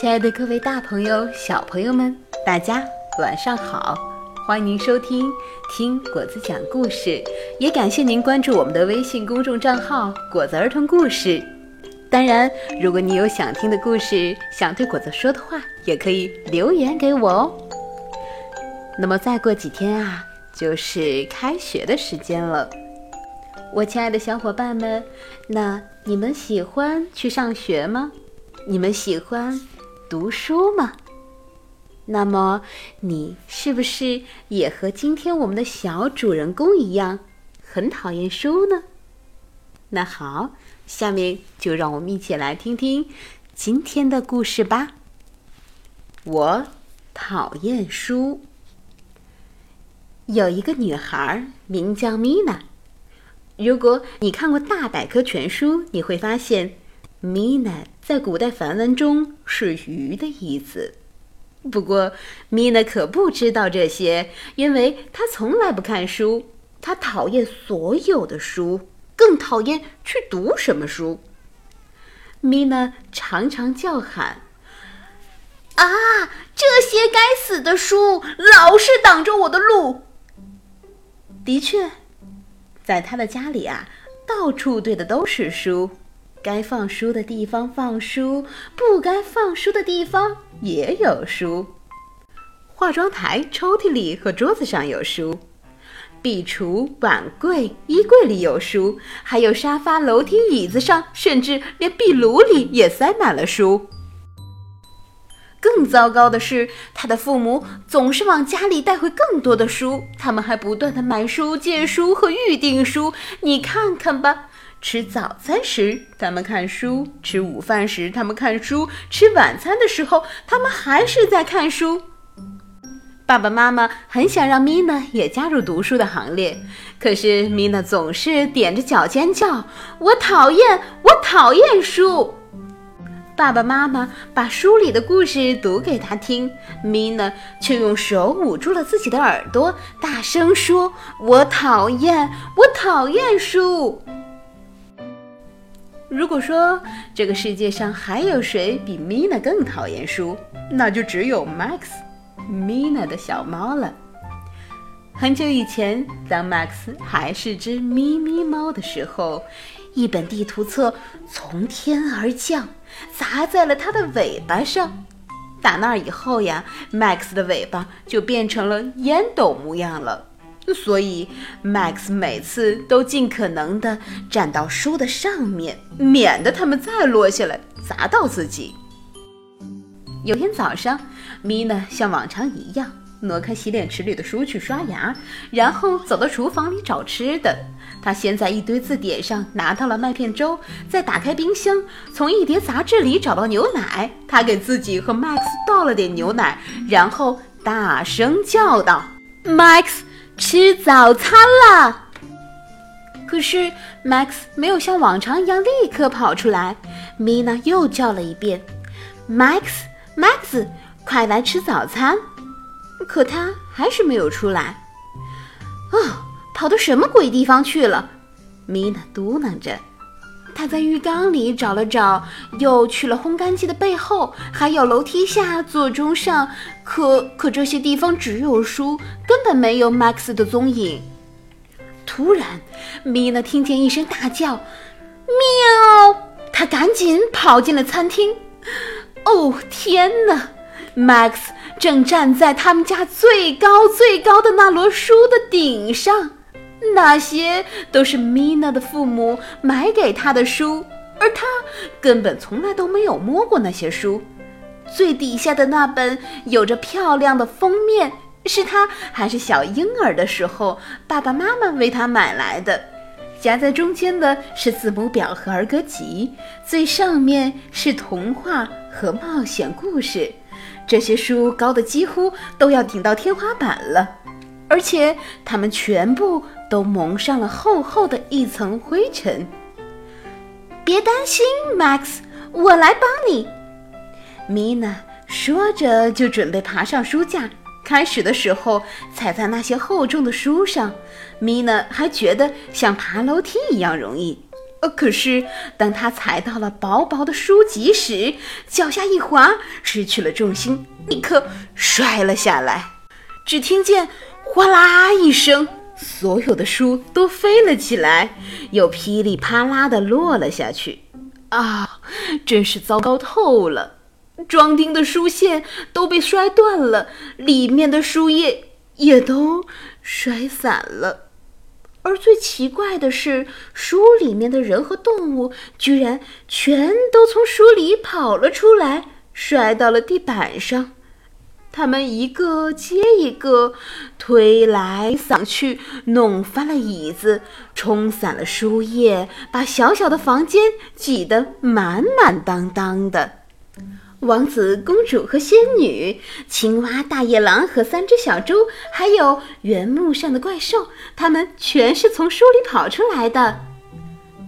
亲爱的各位大朋友、小朋友们，大家晚上好！欢迎您收听听果子讲故事，也感谢您关注我们的微信公众账号“果子儿童故事”。当然，如果你有想听的故事，想对果子说的话，也可以留言给我哦。那么再过几天啊，就是开学的时间了。我亲爱的小伙伴们，那你们喜欢去上学吗？你们喜欢读书吗？那么你是不是也和今天我们的小主人公一样，很讨厌书呢？那好，下面就让我们一起来听听今天的故事吧。我讨厌书。有一个女孩名叫米娜。如果你看过大百科全书，你会发现，Mina 在古代梵文中是鱼的意思。不过，Mina 可不知道这些，因为她从来不看书。她讨厌所有的书，更讨厌去读什么书。Mina 常常叫喊：“啊，这些该死的书老是挡着我的路！”的确。在他的家里啊，到处堆的都是书，该放书的地方放书，不该放书的地方也有书。化妆台抽屉里和桌子上有书，壁橱、碗柜、衣柜里有书，还有沙发、楼梯、椅子上，甚至连壁炉里也塞满了书。更糟糕的是，他的父母总是往家里带回更多的书，他们还不断的买书、借书和预订书。你看看吧，吃早餐时他们看书，吃午饭时他们看书，吃晚餐的时候他们还是在看书。爸爸妈妈很想让米娜也加入读书的行列，可是米娜总是踮着脚尖叫：“我讨厌，我讨厌书。”爸爸妈妈把书里的故事读给他听，米娜却用手捂住了自己的耳朵，大声说：“我讨厌，我讨厌书。”如果说这个世界上还有谁比米娜更讨厌书，那就只有 Max，米娜的小猫了。很久以前，当 Max 还是只咪咪猫的时候，一本地图册从天而降。砸在了它的尾巴上，打那以后呀，Max 的尾巴就变成了烟斗模样了。所以，Max 每次都尽可能的站到书的上面，免得它们再落下来砸到自己。有天早上，米娜像往常一样。挪开洗脸池里的书去刷牙，然后走到厨房里找吃的。她先在一堆字典上拿到了麦片粥，再打开冰箱，从一叠杂志里找到牛奶。她给自己和 Max 倒了点牛奶，然后大声叫道：“Max，吃早餐了！”可是 Max 没有像往常一样立刻跑出来。米娜又叫了一遍：“Max，Max，快来吃早餐！”可他还是没有出来。哦，跑到什么鬼地方去了？米娜嘟囔着。他在浴缸里找了找，又去了烘干机的背后，还有楼梯下、座钟上。可可这些地方只有书，根本没有 Max 的踪影。突然，米娜听见一声大叫：“喵！”她赶紧跑进了餐厅。哦，天哪！Max。正站在他们家最高最高的那摞书的顶上，那些都是米娜的父母买给她的书，而她根本从来都没有摸过那些书。最底下的那本有着漂亮的封面，是她还是小婴儿的时候爸爸妈妈为她买来的。夹在中间的是字母表和儿歌集，最上面是童话和冒险故事。这些书高的几乎都要顶到天花板了，而且它们全部都蒙上了厚厚的一层灰尘。别担心，Max，我来帮你。米娜说着就准备爬上书架。开始的时候踩在那些厚重的书上，米娜还觉得像爬楼梯一样容易。呃，可是当他踩到了薄薄的书籍时，脚下一滑，失去了重心，立刻摔了下来。只听见哗啦一声，所有的书都飞了起来，又噼里啪啦地落了下去。啊，真是糟糕透了！装订的书线都被摔断了，里面的书页也都摔散了。而最奇怪的是，书里面的人和动物居然全都从书里跑了出来，摔到了地板上。他们一个接一个，推来搡去，弄翻了椅子，冲散了书页，把小小的房间挤得满满当当的。王子、公主和仙女、青蛙、大野狼和三只小猪，还有原木上的怪兽，他们全是从书里跑出来的。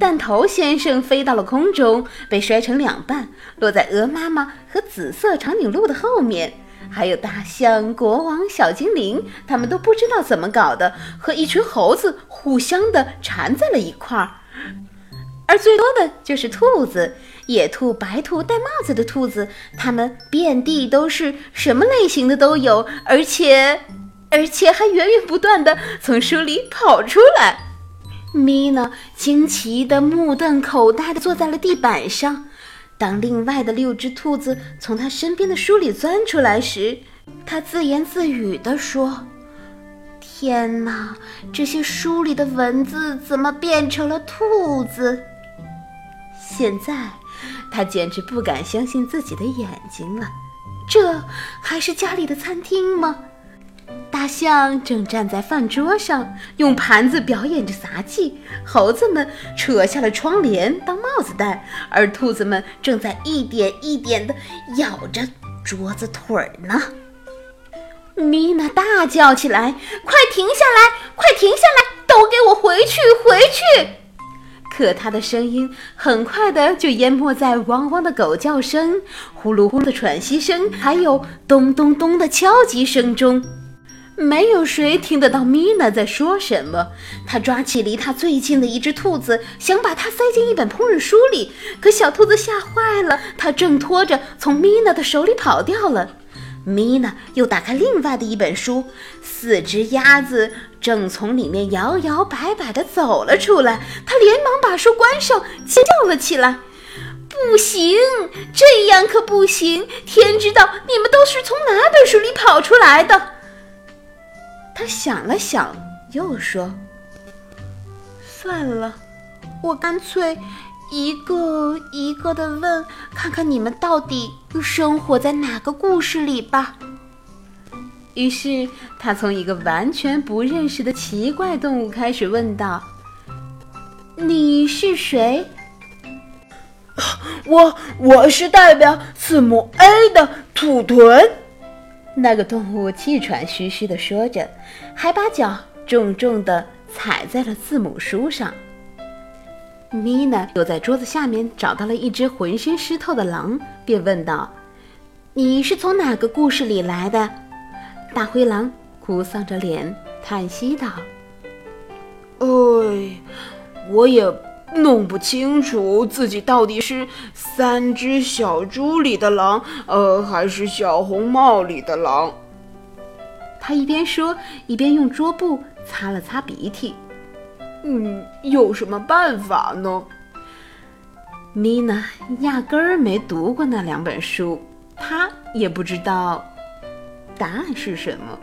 弹头先生飞到了空中，被摔成两半，落在鹅妈妈和紫色长颈鹿的后面。还有大象、国王、小精灵，他们都不知道怎么搞的，和一群猴子互相的缠在了一块儿。而最多的就是兔子。野兔、白兔、戴帽子的兔子，它们遍地都是，什么类型的都有，而且，而且还源源不断的从书里跑出来。米娜惊奇的目瞪口呆的坐在了地板上。当另外的六只兔子从他身边的书里钻出来时，他自言自语地说：“天哪，这些书里的文字怎么变成了兔子？”现在。他简直不敢相信自己的眼睛了，这还是家里的餐厅吗？大象正站在饭桌上，用盘子表演着杂技；猴子们扯下了窗帘当帽子戴，而兔子们正在一点一点地咬着桌子腿儿呢。米娜大叫起来：“快停下来！快停下来！都给我回去！回去！”可她的声音很快的就淹没在汪汪的狗叫声、呼噜呼噜的喘息声，还有咚咚咚的敲击声中。没有谁听得到米娜在说什么。他抓起离他最近的一只兔子，想把它塞进一本烹饪书里，可小兔子吓坏了，它挣脱着从米娜的手里跑掉了。米娜又打开另外的一本书，四只鸭子正从里面摇摇摆摆地走了出来。她连忙把书关上，尖叫了起来：“不行，这样可不行！天知道你们都是从哪本书里跑出来的。”他想了想，又说：“算了，我干脆……”一个一个的问，看看你们到底生活在哪个故事里吧。于是他从一个完全不认识的奇怪动物开始问道：“你是谁？”“ 我我是代表字母 A 的土豚。”那个动物气喘吁吁地说着，还把脚重重地踩在了字母书上。米娜又在桌子下面找到了一只浑身湿透的狼，便问道：“你是从哪个故事里来的？”大灰狼哭丧着脸叹息道：“哎，我也弄不清楚自己到底是三只小猪里的狼，呃，还是小红帽里的狼。”他一边说，一边用桌布擦了擦鼻涕。嗯，有什么办法呢？米娜压根儿没读过那两本书，她也不知道答案是什么。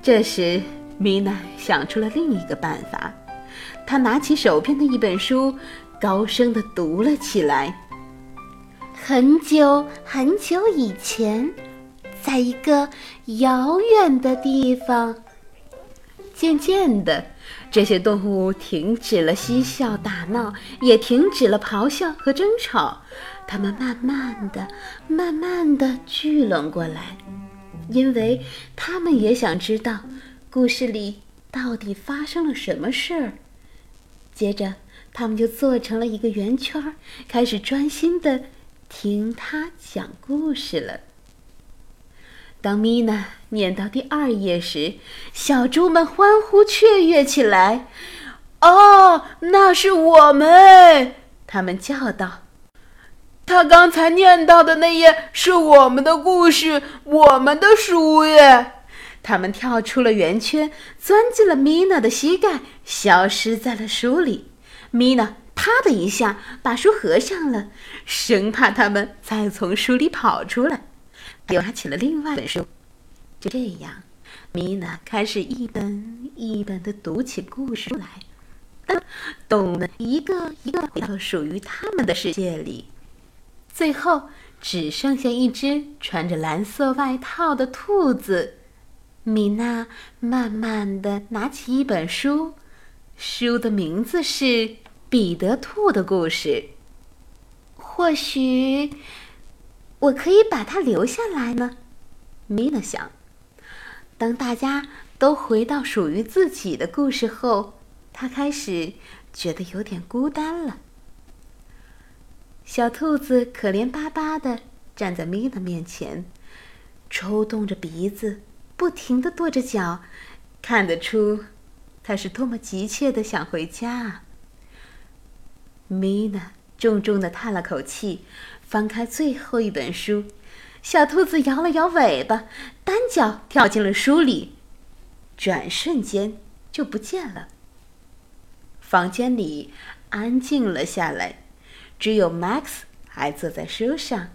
这时，米娜想出了另一个办法，他拿起手边的一本书，高声地读了起来：“很久很久以前，在一个遥远的地方。”渐渐的。这些动物停止了嬉笑打闹，也停止了咆哮和争吵。它们慢慢的、慢慢的聚拢过来，因为它们也想知道故事里到底发生了什么事儿。接着，他们就做成了一个圆圈，开始专心的听他讲故事了。当米娜念到第二页时，小猪们欢呼雀跃起来。哦，那是我们！他们叫道。他刚才念到的那页是我们的故事，我们的书耶！他们跳出了圆圈，钻进了米娜的膝盖，消失在了书里。米娜啪的一下把书合上了，生怕他们再从书里跑出来，又拿起了另外一本书。就这样，米娜开始一本一本的读起故事来。动物们一个一个回到属于他们的世界里，最后只剩下一只穿着蓝色外套的兔子。米娜慢慢的拿起一本书，书的名字是《彼得兔的故事》。或许我可以把它留下来呢，米娜想。当大家都回到属于自己的故事后，她开始觉得有点孤单了。小兔子可怜巴巴的站在米娜面前，抽动着鼻子。不停地跺着脚，看得出他是多么急切的想回家。米娜重重的叹了口气，翻开最后一本书。小兔子摇了摇尾巴，单脚跳进了书里，转瞬间就不见了。房间里安静了下来，只有 Max 还坐在书上，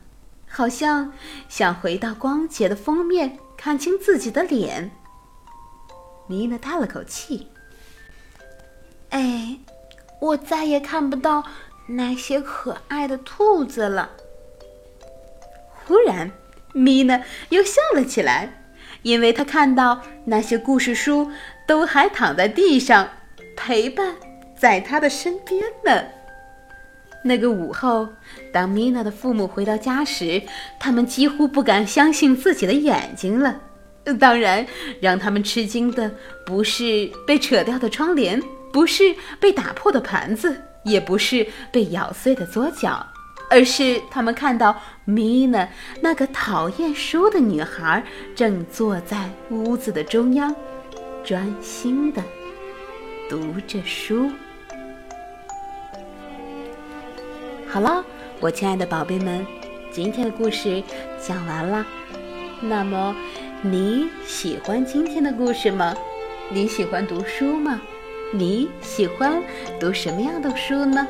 好像想回到光洁的封面。看清自己的脸，米娜叹了口气。哎，我再也看不到那些可爱的兔子了。忽然，米娜又笑了起来，因为她看到那些故事书都还躺在地上，陪伴在她的身边呢。那个午后，当米娜的父母回到家时，他们几乎不敢相信自己的眼睛了。当然，让他们吃惊的不是被扯掉的窗帘，不是被打破的盘子，也不是被咬碎的桌角，而是他们看到米娜那个讨厌书的女孩正坐在屋子的中央，专心的读着书。好了，我亲爱的宝贝们，今天的故事讲完了。那么，你喜欢今天的故事吗？你喜欢读书吗？你喜欢读什么样的书呢？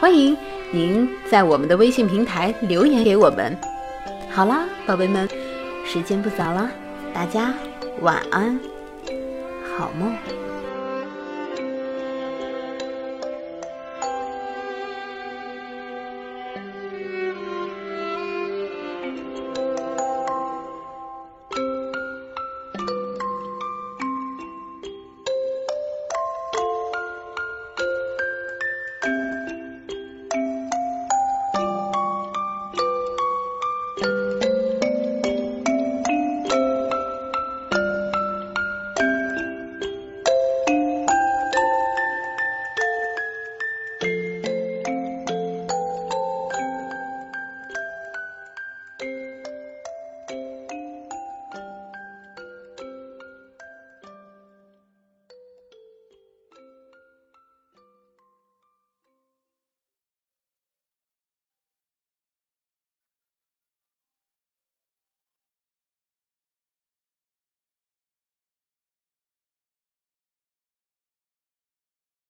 欢迎您在我们的微信平台留言给我们。好啦，宝贝们，时间不早了，大家晚安，好梦。